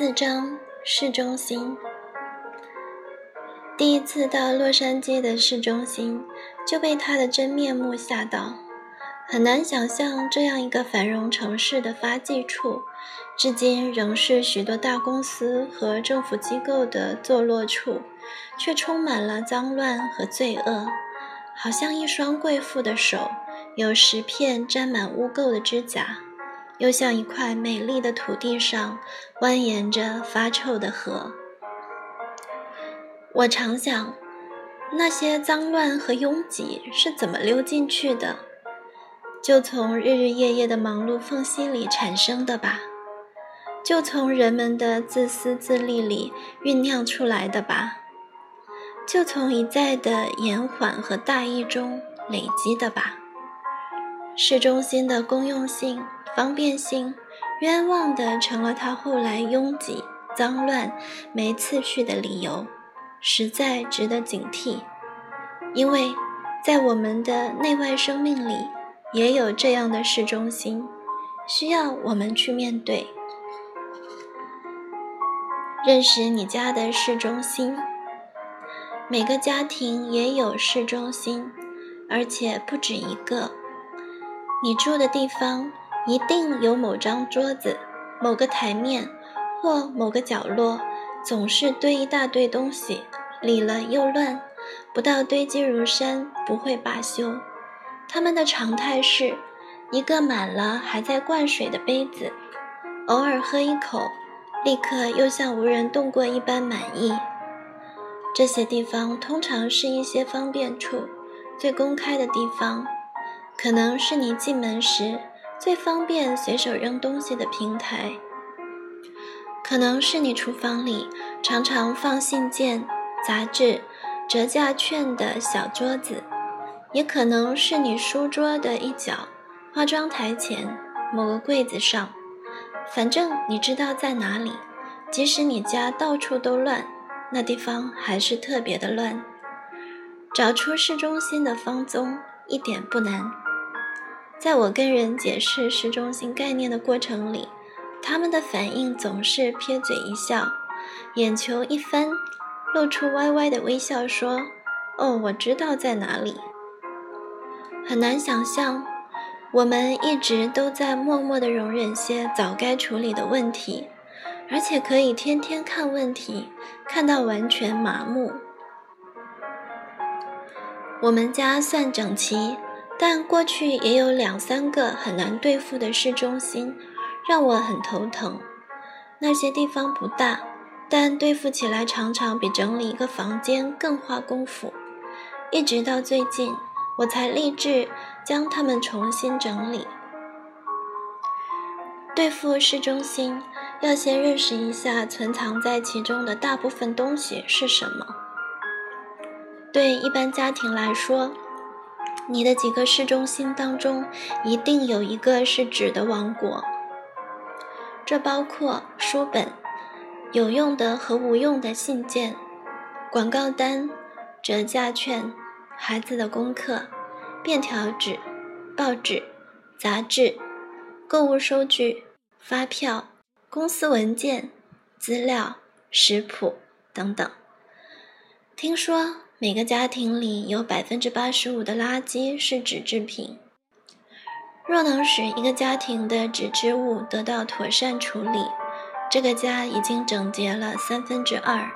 四章市中心。第一次到洛杉矶的市中心，就被它的真面目吓到。很难想象，这样一个繁荣城市的发迹处，至今仍是许多大公司和政府机构的坐落处，却充满了脏乱和罪恶，好像一双贵妇的手，有十片沾满污垢的指甲。又像一块美丽的土地上蜿蜒着发臭的河。我常想，那些脏乱和拥挤是怎么溜进去的？就从日日夜夜的忙碌缝隙里产生的吧？就从人们的自私自利里酝酿出来的吧？就从一再的延缓和大意中累积的吧？市中心的公用性。方便性，冤枉的成了他后来拥挤、脏乱、没次序的理由，实在值得警惕。因为，在我们的内外生命里，也有这样的市中心，需要我们去面对。认识你家的市中心，每个家庭也有市中心，而且不止一个。你住的地方。一定有某张桌子、某个台面或某个角落，总是堆一大堆东西，理了又乱，不到堆积如山不会罢休。他们的常态是一个满了还在灌水的杯子，偶尔喝一口，立刻又像无人动过一般满意。这些地方通常是一些方便处，最公开的地方，可能是你进门时。最方便随手扔东西的平台，可能是你厨房里常常放信件、杂志、折价券的小桌子，也可能是你书桌的一角、化妆台前某个柜子上。反正你知道在哪里，即使你家到处都乱，那地方还是特别的乱。找出市中心的方踪一点不难。在我跟人解释市中心概念的过程里，他们的反应总是撇嘴一笑，眼球一翻，露出歪歪的微笑，说：“哦，我知道在哪里。”很难想象，我们一直都在默默地容忍些早该处理的问题，而且可以天天看问题，看到完全麻木。我们家算整齐。但过去也有两三个很难对付的市中心，让我很头疼。那些地方不大，但对付起来常常比整理一个房间更花功夫。一直到最近，我才立志将它们重新整理。对付市中心，要先认识一下存藏在其中的大部分东西是什么。对一般家庭来说，你的几个市中心当中，一定有一个是纸的王国。这包括书本、有用的和无用的信件、广告单、折价券、孩子的功课、便条纸、报纸、杂志、购物收据、发票、公司文件、资料、食谱等等。听说。每个家庭里有百分之八十五的垃圾是纸制品。若能使一个家庭的纸织物得到妥善处理，这个家已经整洁了三分之二。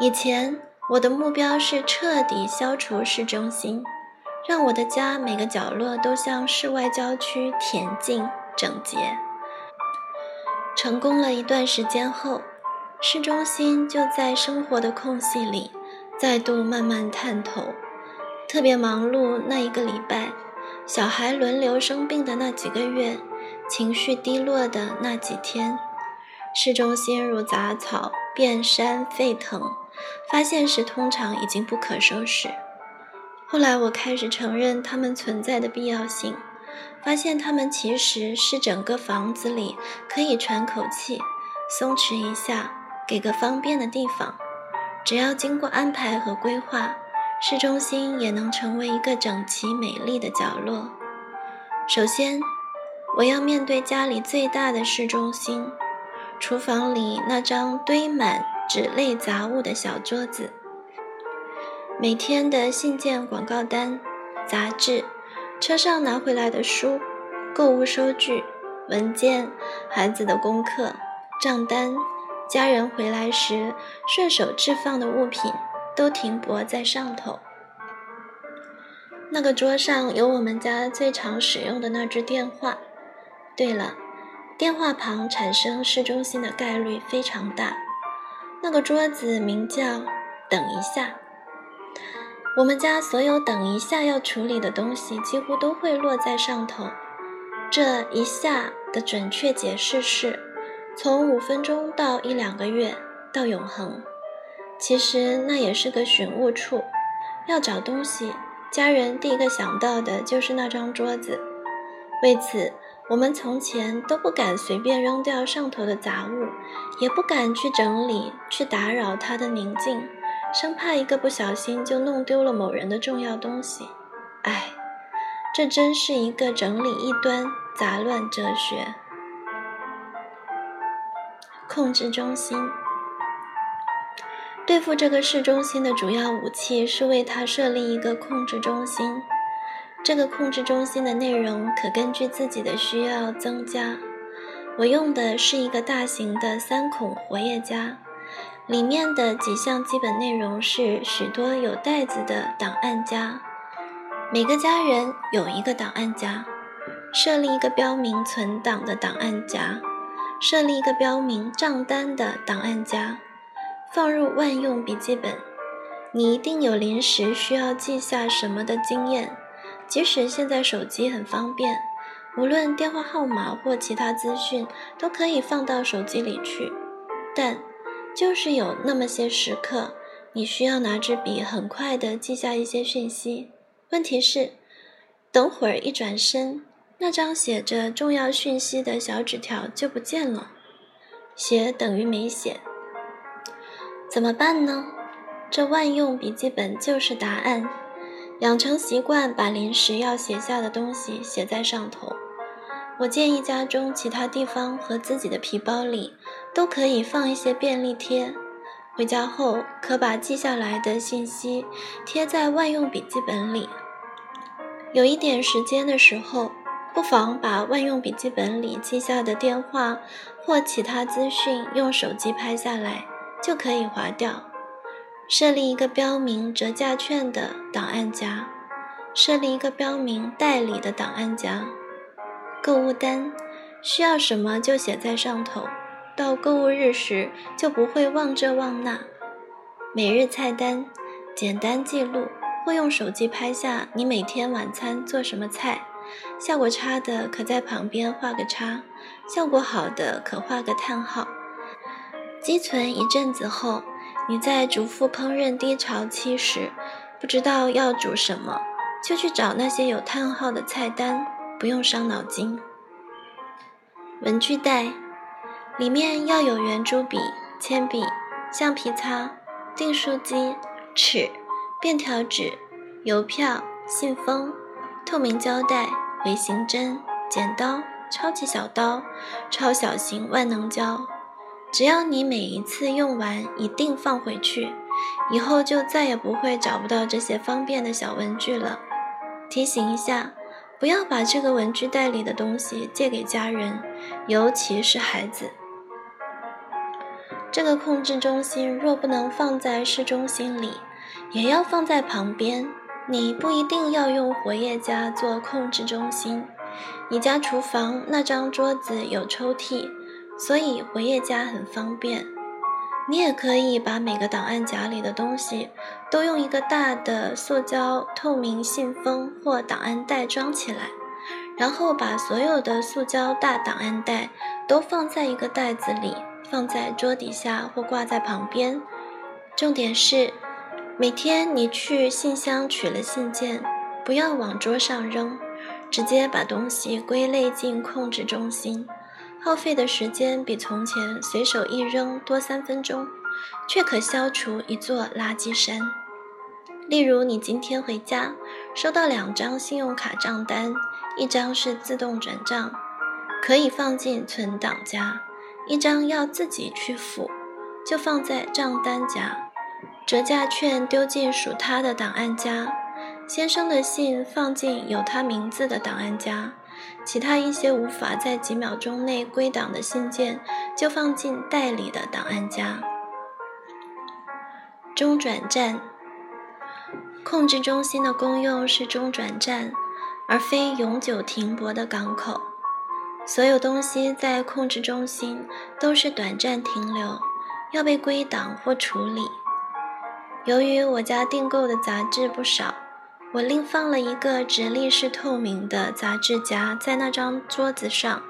以前我的目标是彻底消除市中心，让我的家每个角落都像室外郊区恬静整洁。成功了一段时间后，市中心就在生活的空隙里。再度慢慢探头，特别忙碌那一个礼拜，小孩轮流生病的那几个月，情绪低落的那几天，市中心如杂草遍山沸腾，发现时通常已经不可收拾。后来我开始承认它们存在的必要性，发现它们其实是整个房子里可以喘口气、松弛一下、给个方便的地方。只要经过安排和规划，市中心也能成为一个整齐美丽的角落。首先，我要面对家里最大的市中心。厨房里那张堆满纸类杂物的小桌子，每天的信件、广告单、杂志，车上拿回来的书、购物收据、文件、孩子的功课、账单、家人回来时顺手置放的物品，都停泊在上头。那个桌上有我们家最常使用的那只电话。对了，电话旁产生市中心的概率非常大。那个桌子名叫“等一下”。我们家所有等一下要处理的东西，几乎都会落在上头。这一下的准确解释是：从五分钟到一两个月到永恒。其实那也是个寻物处，要找东西。家人第一个想到的就是那张桌子，为此，我们从前都不敢随便扔掉上头的杂物，也不敢去整理、去打扰它的宁静，生怕一个不小心就弄丢了某人的重要东西。唉，这真是一个整理一端、杂乱哲学。控制中心。对付这个市中心的主要武器是为它设立一个控制中心。这个控制中心的内容可根据自己的需要增加。我用的是一个大型的三孔活页夹，里面的几项基本内容是许多有袋子的档案夹。每个家人有一个档案夹，设立一个标明存档的档案夹，设立一个标明账单的档案夹。放入万用笔记本，你一定有临时需要记下什么的经验。即使现在手机很方便，无论电话号码或其他资讯都可以放到手机里去，但就是有那么些时刻，你需要拿支笔很快地记下一些讯息。问题是，等会儿一转身，那张写着重要讯息的小纸条就不见了，写等于没写。怎么办呢？这万用笔记本就是答案。养成习惯，把临时要写下的东西写在上头。我建议家中其他地方和自己的皮包里都可以放一些便利贴。回家后可把记下来的信息贴在万用笔记本里。有一点时间的时候，不妨把万用笔记本里记下的电话或其他资讯用手机拍下来。就可以划掉。设立一个标明折价券的档案夹，设立一个标明代理的档案夹。购物单需要什么就写在上头，到购物日时就不会忘这忘那。每日菜单简单记录，或用手机拍下你每天晚餐做什么菜，效果差的可在旁边画个叉，效果好的可画个叹号。积存一阵子后，你在逐副烹饪低潮期时，不知道要煮什么，就去找那些有叹号的菜单，不用伤脑筋。文具袋里面要有圆珠笔、铅笔、橡皮擦、订书机、尺、便条纸、邮票、信封、透明胶带、回形针、剪刀、超级小刀、超小型万能胶。只要你每一次用完一定放回去，以后就再也不会找不到这些方便的小文具了。提醒一下，不要把这个文具袋里的东西借给家人，尤其是孩子。这个控制中心若不能放在市中心里，也要放在旁边。你不一定要用活页夹做控制中心，你家厨房那张桌子有抽屉。所以活页夹很方便，你也可以把每个档案夹里的东西都用一个大的塑胶透明信封或档案袋装起来，然后把所有的塑胶大档案袋都放在一个袋子里，放在桌底下或挂在旁边。重点是，每天你去信箱取了信件，不要往桌上扔，直接把东西归类进控制中心。耗费的时间比从前随手一扔多三分钟，却可消除一座垃圾山。例如，你今天回家收到两张信用卡账单，一张是自动转账，可以放进存档夹；一张要自己去付，就放在账单夹；折价券丢进属他的档案夹；先生的信放进有他名字的档案夹；其他一些无法在几秒钟内归档的信件，就放进代理的档案夹。中转站。控制中心的功用是中转站，而非永久停泊的港口。所有东西在控制中心都是短暂停留，要被归档或处理。由于我家订购的杂志不少，我另放了一个直立式透明的杂志夹在那张桌子上。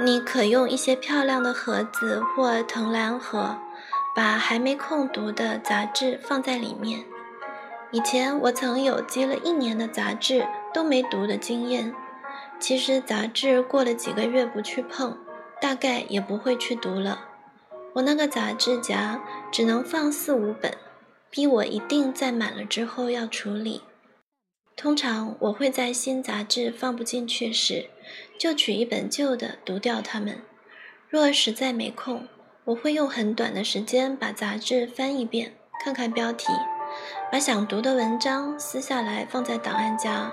你可用一些漂亮的盒子或藤篮盒，把还没空读的杂志放在里面。以前我曾有积了一年的杂志都没读的经验。其实杂志过了几个月不去碰，大概也不会去读了。我那个杂志夹只能放四五本，逼我一定在满了之后要处理。通常我会在新杂志放不进去时，就取一本旧的读掉它们。若实在没空，我会用很短的时间把杂志翻一遍，看看标题。把想读的文章撕下来放在档案夹。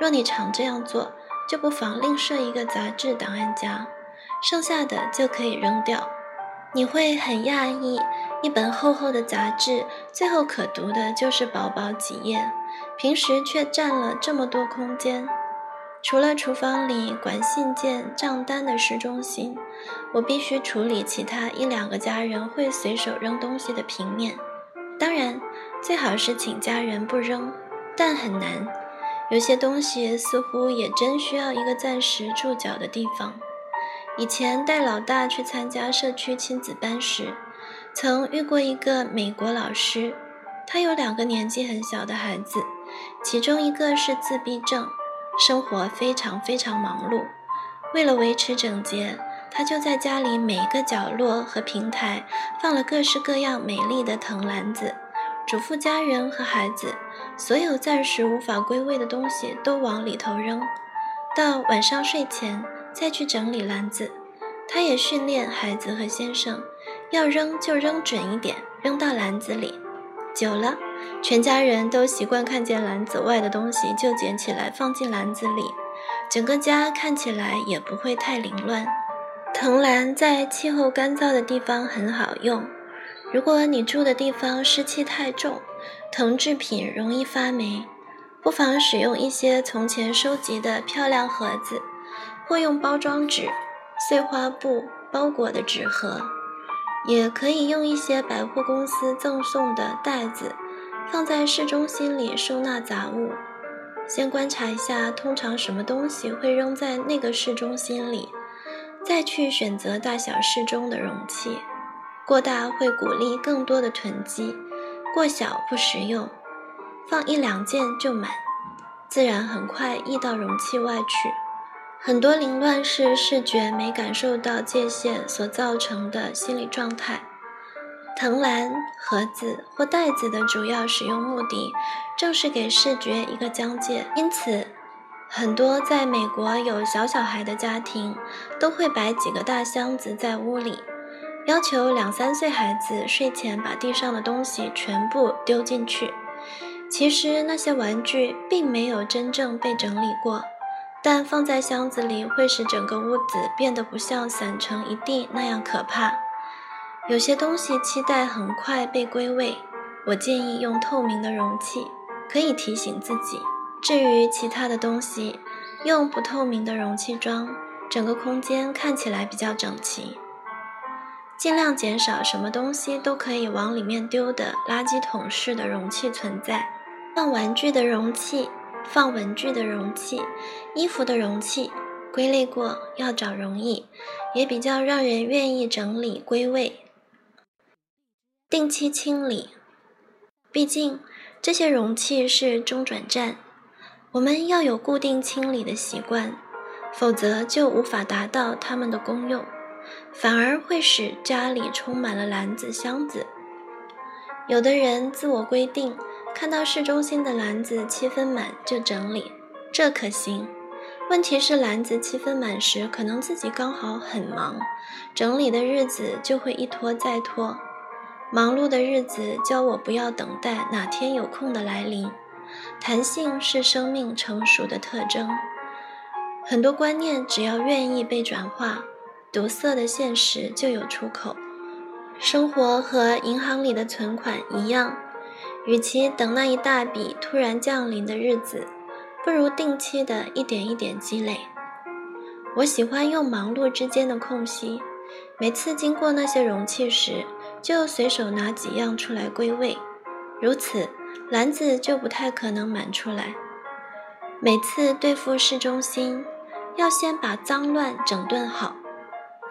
若你常这样做，就不妨另设一个杂志档案夹，剩下的就可以扔掉。你会很讶异，一本厚厚的杂志，最后可读的就是薄薄几页，平时却占了这么多空间。除了厨房里管信件、账单的市中心，我必须处理其他一两个家人会随手扔东西的平面。当然。最好是请家人不扔，但很难。有些东西似乎也真需要一个暂时住脚的地方。以前带老大去参加社区亲子班时，曾遇过一个美国老师，他有两个年纪很小的孩子，其中一个是自闭症，生活非常非常忙碌。为了维持整洁，他就在家里每一个角落和平台放了各式各样美丽的藤篮子。嘱咐家人和孩子，所有暂时无法归位的东西都往里头扔，到晚上睡前再去整理篮子。他也训练孩子和先生，要扔就扔准一点，扔到篮子里。久了，全家人都习惯看见篮子外的东西就捡起来放进篮子里，整个家看起来也不会太凌乱。藤篮在气候干燥的地方很好用。如果你住的地方湿气太重，藤制品容易发霉，不妨使用一些从前收集的漂亮盒子，或用包装纸、碎花布包裹的纸盒，也可以用一些百货公司赠送的袋子，放在市中心里收纳杂物。先观察一下，通常什么东西会扔在那个市中心里，再去选择大小适中的容器。过大会鼓励更多的囤积，过小不实用，放一两件就满，自然很快溢到容器外去。很多凌乱是视觉没感受到界限所造成的心理状态。藤篮、盒子或袋子的主要使用目的，正是给视觉一个疆界。因此，很多在美国有小小孩的家庭，都会摆几个大箱子在屋里。要求两三岁孩子睡前把地上的东西全部丢进去。其实那些玩具并没有真正被整理过，但放在箱子里会使整个屋子变得不像散成一地那样可怕。有些东西期待很快被归位，我建议用透明的容器，可以提醒自己。至于其他的东西，用不透明的容器装，整个空间看起来比较整齐。尽量减少什么东西都可以往里面丢的垃圾桶式的容器存在。放玩具的容器、放文具的容器、衣服的容器，归类过要找容易，也比较让人愿意整理归位。定期清理，毕竟这些容器是中转站，我们要有固定清理的习惯，否则就无法达到它们的功用。反而会使家里充满了篮子、箱子。有的人自我规定，看到市中心的篮子七分满就整理，这可行。问题是，篮子七分满时，可能自己刚好很忙，整理的日子就会一拖再拖。忙碌的日子教我不要等待哪天有空的来临。弹性是生命成熟的特征。很多观念只要愿意被转化，堵塞的现实就有出口。生活和银行里的存款一样，与其等那一大笔突然降临的日子。不如定期的一点一点积累。我喜欢用忙碌之间的空隙，每次经过那些容器时，就随手拿几样出来归位，如此篮子就不太可能满出来。每次对付市中心，要先把脏乱整顿好。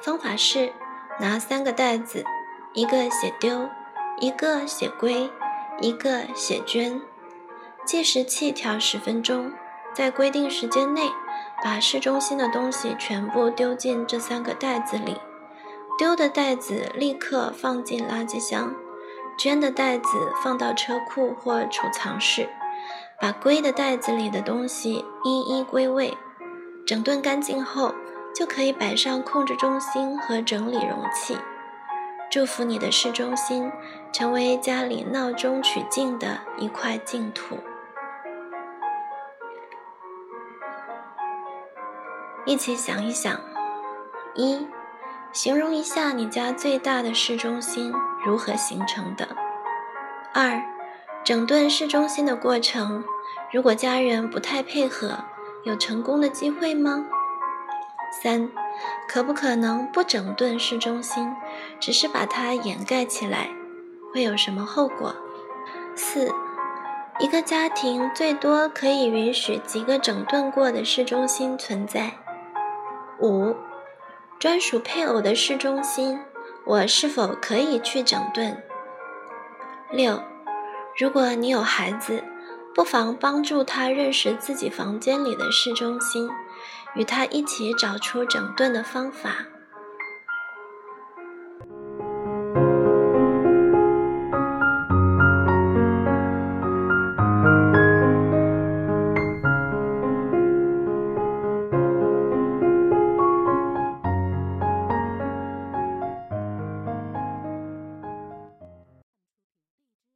方法是拿三个袋子，一个写丢，一个写归，一个写捐，计时器调十分钟。在规定时间内，把市中心的东西全部丢进这三个袋子里。丢的袋子立刻放进垃圾箱，捐的袋子放到车库或储藏室。把归的袋子里的东西一一归位，整顿干净后，就可以摆上控制中心和整理容器。祝福你的市中心成为家里闹中取静的一块净土。一起想一想：一、形容一下你家最大的市中心如何形成的；二、整顿市中心的过程，如果家人不太配合，有成功的机会吗？三、可不可能不整顿市中心，只是把它掩盖起来，会有什么后果？四、一个家庭最多可以允许几个整顿过的市中心存在？五，专属配偶的市中心，我是否可以去整顿？六，如果你有孩子，不妨帮助他认识自己房间里的市中心，与他一起找出整顿的方法。